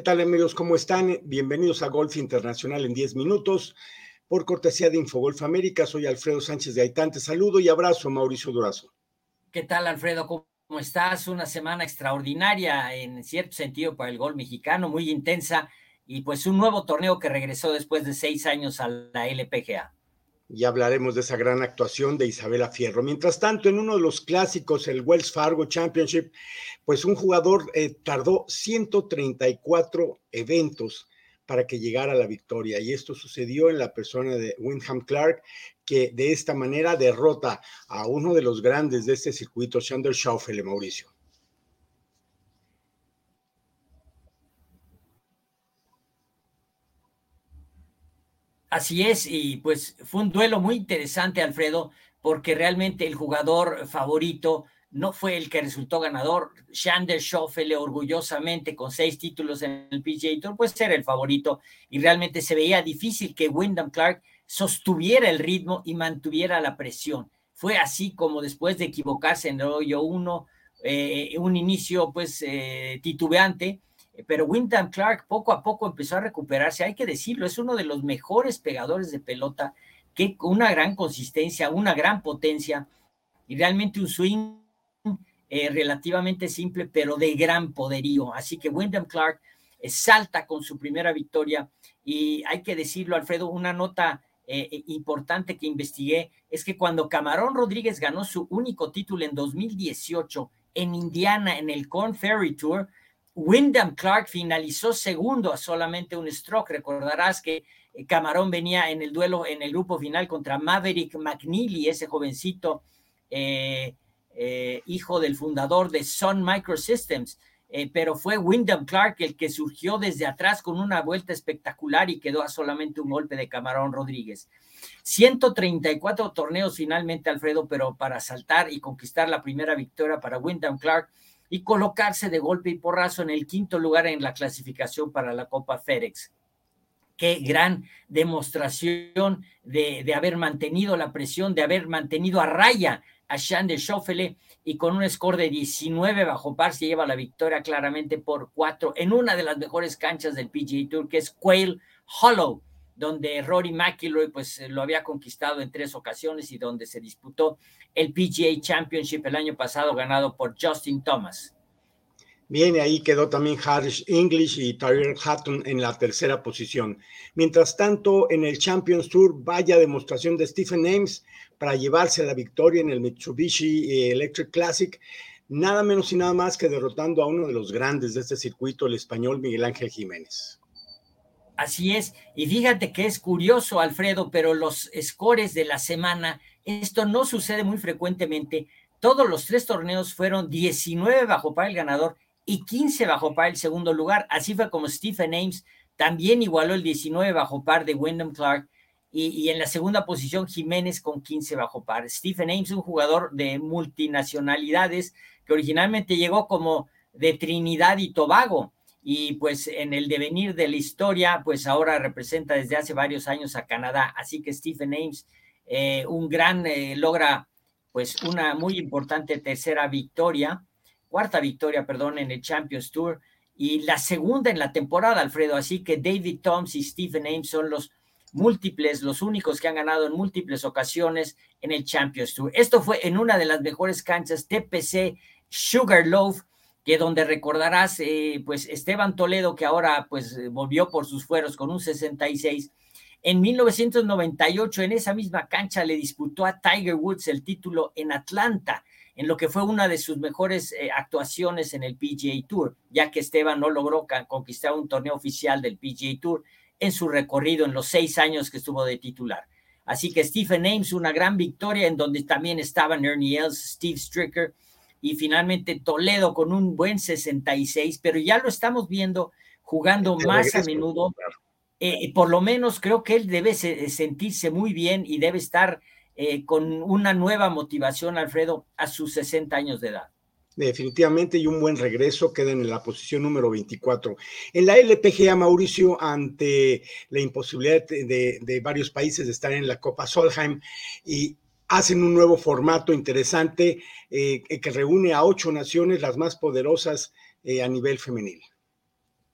¿Qué tal amigos? ¿Cómo están? Bienvenidos a Golf Internacional en 10 minutos. Por cortesía de Infogolf América, soy Alfredo Sánchez de Aitán. Te saludo y abrazo Mauricio Durazo. ¿Qué tal Alfredo? ¿Cómo estás? Una semana extraordinaria en cierto sentido para el gol mexicano, muy intensa y pues un nuevo torneo que regresó después de seis años a la LPGA y hablaremos de esa gran actuación de Isabela Fierro. Mientras tanto, en uno de los clásicos, el Wells Fargo Championship, pues un jugador eh, tardó 134 eventos para que llegara a la victoria. Y esto sucedió en la persona de Wyndham Clark, que de esta manera derrota a uno de los grandes de este circuito, Shander Schaufele, Mauricio. Así es, y pues fue un duelo muy interesante, Alfredo, porque realmente el jugador favorito no fue el que resultó ganador. Shander Schoffele, orgullosamente, con seis títulos en el PGA Tour, pues era el favorito y realmente se veía difícil que Wyndham Clark sostuviera el ritmo y mantuviera la presión. Fue así como después de equivocarse en el hoyo uno, eh, un inicio pues eh, titubeante, pero Wyndham Clark poco a poco empezó a recuperarse, hay que decirlo, es uno de los mejores pegadores de pelota, que una gran consistencia, una gran potencia y realmente un swing eh, relativamente simple, pero de gran poderío. Así que Wyndham Clark eh, salta con su primera victoria y hay que decirlo, Alfredo, una nota eh, importante que investigué es que cuando Camarón Rodríguez ganó su único título en 2018 en Indiana en el Corn Ferry Tour, Wyndham Clark finalizó segundo a solamente un stroke. Recordarás que eh, Camarón venía en el duelo en el grupo final contra Maverick McNeely, ese jovencito eh, eh, hijo del fundador de Sun Microsystems. pero fue Wyndham Clark el que surgió desde atrás con una vuelta espectacular y quedó a solamente un golpe de Camarón Rodríguez. 134 torneos finalmente, Alfredo, pero para saltar y conquistar la primera victoria para Wyndham Clark y colocarse de golpe y porrazo en el quinto lugar en la clasificación para la Copa FedEx. Qué gran demostración de, haber mantenido la presión, de haber mantenido a raya a Sean de Schoffele y con un score de 19 bajo par se lleva la victoria claramente por cuatro en una de las mejores canchas del PGA Tour que es Quail Hollow donde Rory McIlroy pues lo había conquistado en tres ocasiones y donde se disputó el PGA Championship el año pasado ganado por Justin Thomas. Bien, ahí quedó también Harris English y Tyler Hatton en la tercera posición. Mientras tanto, en el Champions Tour, vaya demostración de Stephen Ames para llevarse la victoria en el Mitsubishi Electric Classic, nada menos y nada más que derrotando a uno de los grandes de este circuito, el español Miguel Ángel Jiménez. Así es. Y fíjate que es curioso, Alfredo, pero los scores de la semana, esto no sucede muy frecuentemente. Todos los tres torneos fueron 19 bajo para el ganador y 15 bajo par el segundo lugar. Así fue como Stephen Ames también igualó el 19 bajo par de Wyndham Clark y, y, en la segunda posición Jiménez con 15 bajo par. Stephen Ames, un jugador de multinacionalidades que originalmente llegó como de Trinidad y Tobago y pues en el devenir de la historia, pues ahora representa desde hace varios años a Canadá. Así que Stephen Ames, eh, un gran, eh, logra pues una muy importante tercera victoria, cuarta victoria, perdón, en el Champions Tour y la segunda en la temporada, Alfredo. Así que David Toms y Stephen Ames son los múltiples, los únicos que han ganado en múltiples ocasiones en el Champions Tour. Esto fue en una de las mejores canchas TPC Sugarloaf que donde recordarás, eh, pues Esteban Toledo, que ahora pues volvió por sus fueros con un 66, en 1998 en esa misma cancha le disputó a Tiger Woods el título en Atlanta, en lo que fue una de sus mejores eh, actuaciones en el PGA Tour, ya que Esteban no logró conquistar un torneo oficial del PGA Tour en su recorrido en los seis años que estuvo de titular. Así que Stephen Ames, una gran victoria en donde también estaban Ernie Els, Steve Stricker, y finalmente Toledo con un buen 66, pero ya lo estamos viendo jugando más a menudo. Eh, por lo menos creo que él debe sentirse muy bien y debe estar eh, con una nueva motivación, Alfredo, a sus 60 años de edad. Definitivamente, y un buen regreso, quedan en la posición número 24. En la LPGA, Mauricio, ante la imposibilidad de, de varios países de estar en la Copa Solheim y hacen un nuevo formato interesante eh, que reúne a ocho naciones, las más poderosas eh, a nivel femenil.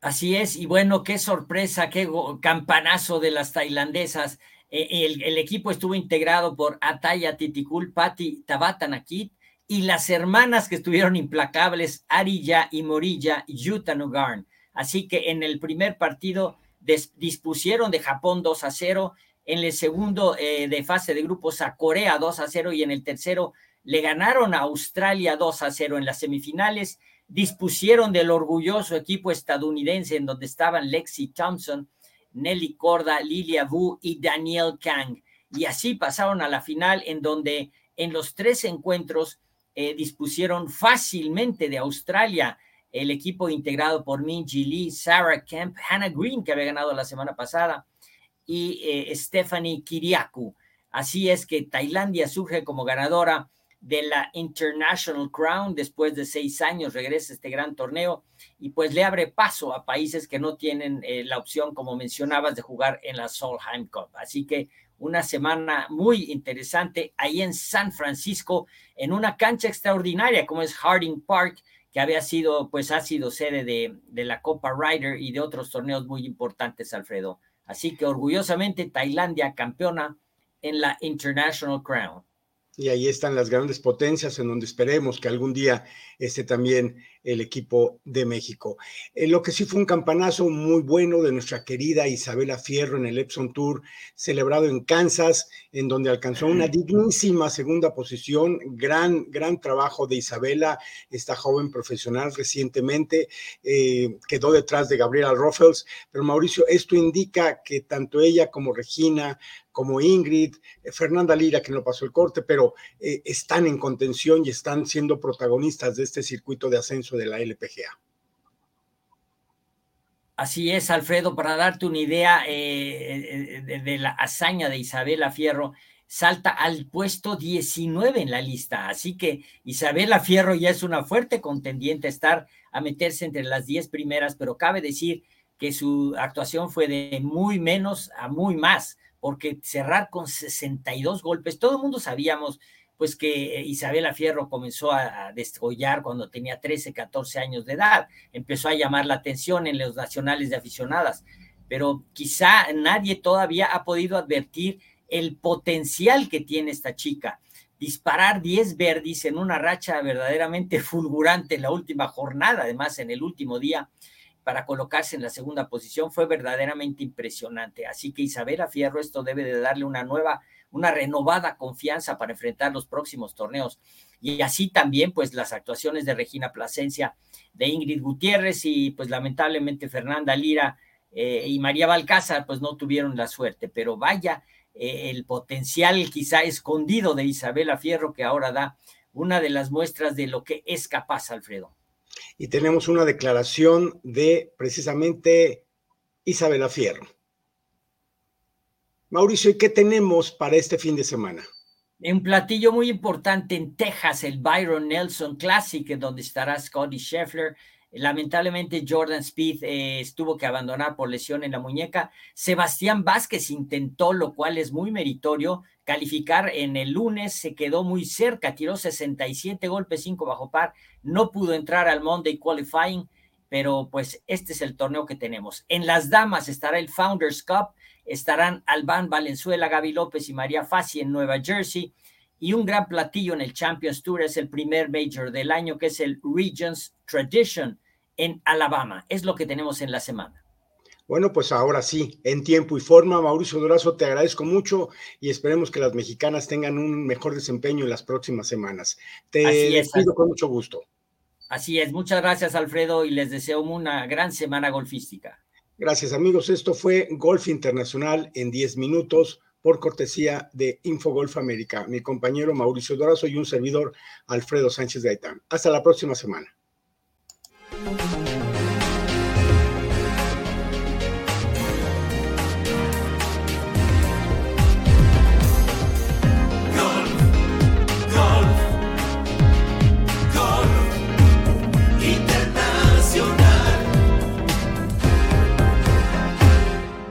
Así es, y bueno, qué sorpresa, qué campanazo de las tailandesas. E, el, equipo estuvo integrado por Ataya Titikul, Patti Tabatanakit y las hermanas que estuvieron implacables, Arilla y Morilla Yutanugarn. Así que en el primer partido dispusieron de Japón 2 a 0, en el segundo eh, de fase de grupos a Corea 2 a 0 y en el tercero le ganaron a Australia 2 a 0 en las semifinales dispusieron del orgulloso equipo estadounidense en donde estaban Lexi Thompson, Nelly Corda, Lilia Wu y Daniel Kang. Y así pasaron a la final en donde en los tres encuentros eh, dispusieron fácilmente de Australia el equipo integrado por Minji Lee, Sarah Kemp, Hannah Green, que había ganado la semana pasada, y eh, Stephanie Kiriakou. Así es que Tailandia surge como ganadora de la International Crown. Después de seis años regresa este gran torneo y pues le abre paso a países que no tienen eh, la opción, como mencionabas, de jugar en la Solheim Cup. Así que una semana muy interesante ahí en San Francisco, en una cancha extraordinaria como es Harding Park, que había sido, pues ha sido sede de, de la Copa Ryder y de otros torneos muy importantes, Alfredo. Así que orgullosamente Tailandia campeona en la International Crown. Y ahí están las grandes potencias en donde esperemos que algún día esté también el equipo de México. Eh, lo que sí fue un campanazo muy bueno de nuestra querida Isabela Fierro en el Epson Tour, celebrado en Kansas, en donde alcanzó una dignísima segunda posición. Gran, gran trabajo de Isabela, esta joven profesional recientemente, eh, quedó detrás de Gabriela Ruffles. Pero Mauricio, esto indica que tanto ella como Regina, como Ingrid, eh, Fernanda Lira, que no pasó el corte, pero están en contención y están siendo protagonistas de este circuito de ascenso de la LPGA. Así es, Alfredo, para darte una idea eh, de, la hazaña de Isabela Fierro, salta al puesto 19 en la lista. Así que Isabela Fierro ya es una fuerte contendiente a estar a meterse entre las 10 primeras, pero cabe decir que su actuación fue de muy menos a muy más, porque cerrar con 62 golpes, todo el mundo sabíamos pues que Isabela Fierro comenzó a, descollar cuando tenía 13, 14 años de edad, empezó a llamar la atención en los nacionales de aficionadas, pero quizá nadie todavía ha podido advertir el potencial que tiene esta chica. Disparar 10 verdis en una racha verdaderamente fulgurante en la última jornada, además en el último día, para colocarse en la segunda posición fue verdaderamente impresionante. Así que Isabela Fierro, esto debe de darle una nueva una renovada confianza para enfrentar los próximos torneos. Y así también, pues, las actuaciones de Regina Plasencia, de Ingrid Gutiérrez y, pues, lamentablemente Fernanda Lira eh, y María Balcázar, pues, no tuvieron la suerte. Pero vaya, eh, el potencial quizá escondido de Isabela Fierro, que ahora da una de las muestras de lo que es capaz, Alfredo. Y tenemos una declaración de precisamente Isabela Fierro. Mauricio, ¿y qué tenemos para este fin de semana? Un platillo muy importante en Texas, el Byron Nelson Classic, donde estará Scotty Scheffler. Lamentablemente Jordan Speed eh, estuvo que abandonar por lesión en la muñeca. Sebastián Vázquez intentó, lo cual es muy meritorio, calificar en el lunes, se quedó muy cerca, tiró 67 golpes, 5 bajo par, no pudo entrar al Monday Qualifying, pero pues este es el torneo que tenemos. En las damas estará el Founders Cup, estarán Albán Valenzuela, Gaby López y María Fassi en Nueva Jersey. Y un gran platillo en el Champions Tour es el primer major del año, que es el Regions Tradition en Alabama. Es lo que tenemos en la semana. Bueno, pues ahora sí, en tiempo y forma, Mauricio Durazo, te agradezco mucho y esperemos que las mexicanas tengan un mejor desempeño en las próximas semanas. Te despido con mucho gusto. Así es, muchas gracias Alfredo y les deseo una gran semana golfística. Gracias amigos, esto fue Golf Internacional en 10 minutos por cortesía de Infogolf América. Mi compañero Mauricio Dorazo y un servidor Alfredo Sánchez Gaitán. Hasta la próxima semana.